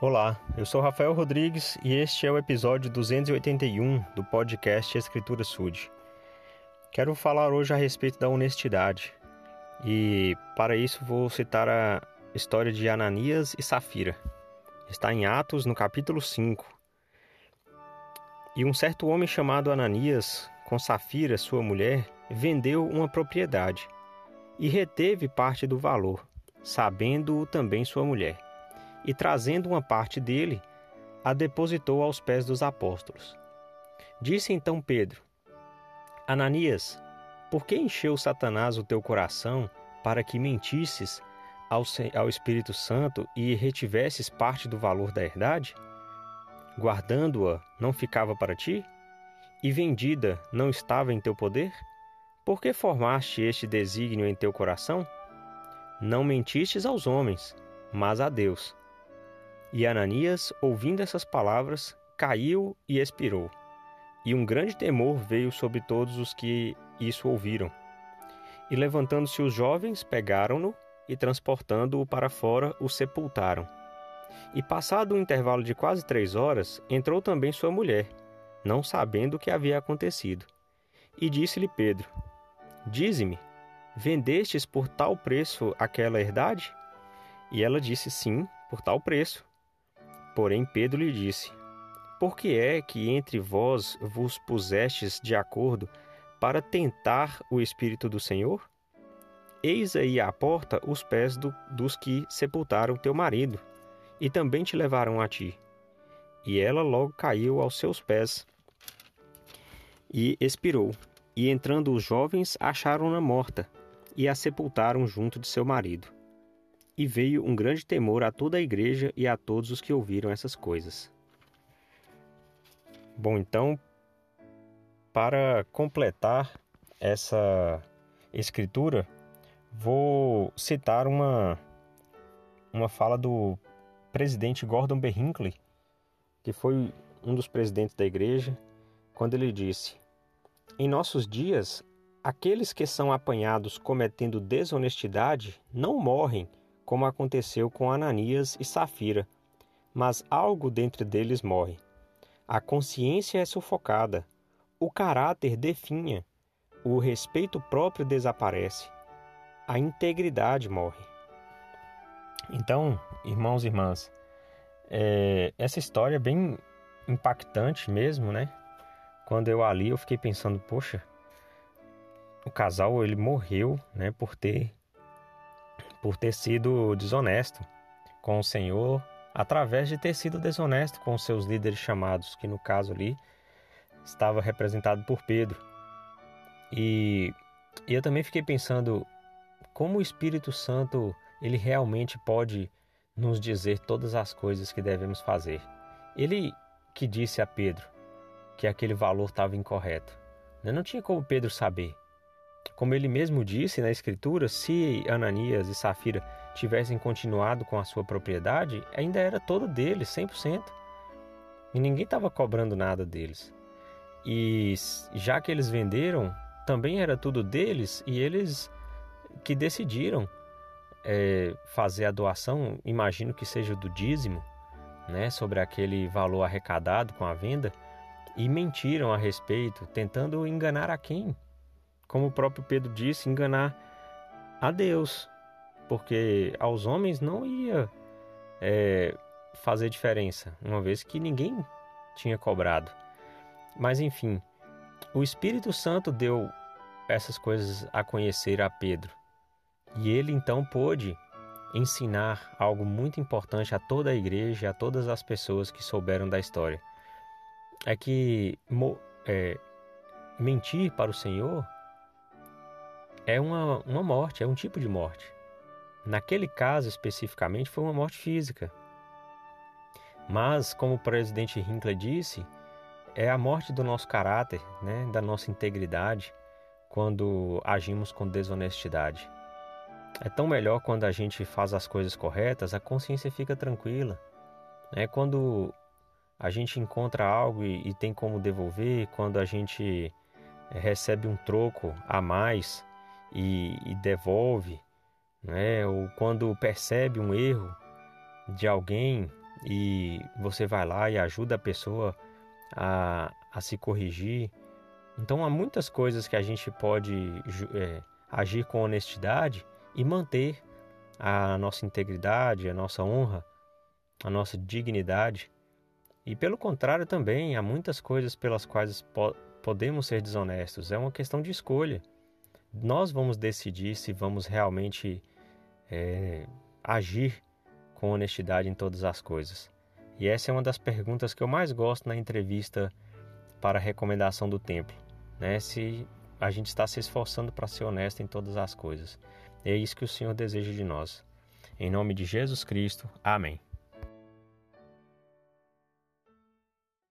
Olá, eu sou Rafael Rodrigues e este é o episódio 281 do podcast Escritura Sud. Quero falar hoje a respeito da honestidade e, para isso, vou citar a história de Ananias e Safira. Está em Atos, no capítulo 5. E um certo homem chamado Ananias, com Safira, sua mulher, vendeu uma propriedade e reteve parte do valor, sabendo-o também sua mulher e, trazendo uma parte dele, a depositou aos pés dos apóstolos. Disse então Pedro: Ananias, por que encheu Satanás o teu coração para que mentisses ao, ao Espírito Santo e retivesses parte do valor da herdade? Guardando-a, não ficava para ti? E vendida, não estava em teu poder? Por que formaste este desígnio em teu coração? Não mentistes aos homens, mas a Deus. E Ananias, ouvindo essas palavras, caiu e expirou. E um grande temor veio sobre todos os que isso ouviram. E levantando-se os jovens, pegaram-no e, transportando-o para fora, o sepultaram. E passado um intervalo de quase três horas, entrou também sua mulher, não sabendo o que havia acontecido. E disse-lhe Pedro: Dize-me, vendestes por tal preço aquela herdade? E ela disse: Sim, por tal preço. Porém, Pedro lhe disse: Por que é que entre vós vos pusestes de acordo para tentar o Espírito do Senhor? Eis aí à porta os pés do, dos que sepultaram teu marido, e também te levaram a ti. E ela logo caiu aos seus pés e expirou. E entrando os jovens, acharam-na morta, e a sepultaram junto de seu marido. E veio um grande temor a toda a igreja e a todos os que ouviram essas coisas. Bom, então, para completar essa escritura, vou citar uma, uma fala do presidente Gordon B. Hinckley, que foi um dos presidentes da igreja, quando ele disse: Em nossos dias, aqueles que são apanhados cometendo desonestidade não morrem como aconteceu com Ananias e Safira, mas algo dentro deles morre. A consciência é sufocada, o caráter definha, o respeito próprio desaparece, a integridade morre. Então, irmãos e irmãs, é, essa história é bem impactante mesmo, né? Quando eu ali, eu fiquei pensando, poxa, o casal ele morreu, né, por ter por ter sido desonesto com o Senhor, através de ter sido desonesto com seus líderes chamados, que no caso ali estava representado por Pedro. E, e eu também fiquei pensando como o Espírito Santo ele realmente pode nos dizer todas as coisas que devemos fazer. Ele que disse a Pedro que aquele valor estava incorreto. Não tinha como Pedro saber. Como ele mesmo disse na Escritura, se Ananias e Safira tivessem continuado com a sua propriedade, ainda era toda deles, 100%. E ninguém estava cobrando nada deles. E já que eles venderam, também era tudo deles e eles que decidiram é, fazer a doação, imagino que seja do dízimo, né, sobre aquele valor arrecadado com a venda, e mentiram a respeito, tentando enganar a quem? Como o próprio Pedro disse, enganar a Deus, porque aos homens não ia é, fazer diferença, uma vez que ninguém tinha cobrado. Mas enfim, o Espírito Santo deu essas coisas a conhecer a Pedro. E ele então pôde ensinar algo muito importante a toda a igreja, a todas as pessoas que souberam da história. É que é, mentir para o Senhor é uma, uma morte, é um tipo de morte. Naquele caso especificamente foi uma morte física. Mas, como o presidente Hinckley disse, é a morte do nosso caráter, né, da nossa integridade, quando agimos com desonestidade. É tão melhor quando a gente faz as coisas corretas, a consciência fica tranquila. É quando a gente encontra algo e, e tem como devolver, quando a gente recebe um troco a mais e, e devolve, né? ou quando percebe um erro de alguém e você vai lá e ajuda a pessoa a, a se corrigir. Então há muitas coisas que a gente pode é, agir com honestidade e manter a nossa integridade, a nossa honra, a nossa dignidade. E pelo contrário também, há muitas coisas pelas quais po podemos ser desonestos. É uma questão de escolha. Nós vamos decidir se vamos realmente é, agir com honestidade em todas as coisas. E essa é uma das perguntas que eu mais gosto na entrevista para a recomendação do templo, né? Se a gente está se esforçando para ser honesto em todas as coisas. É isso que o Senhor deseja de nós. Em nome de Jesus Cristo. Amém.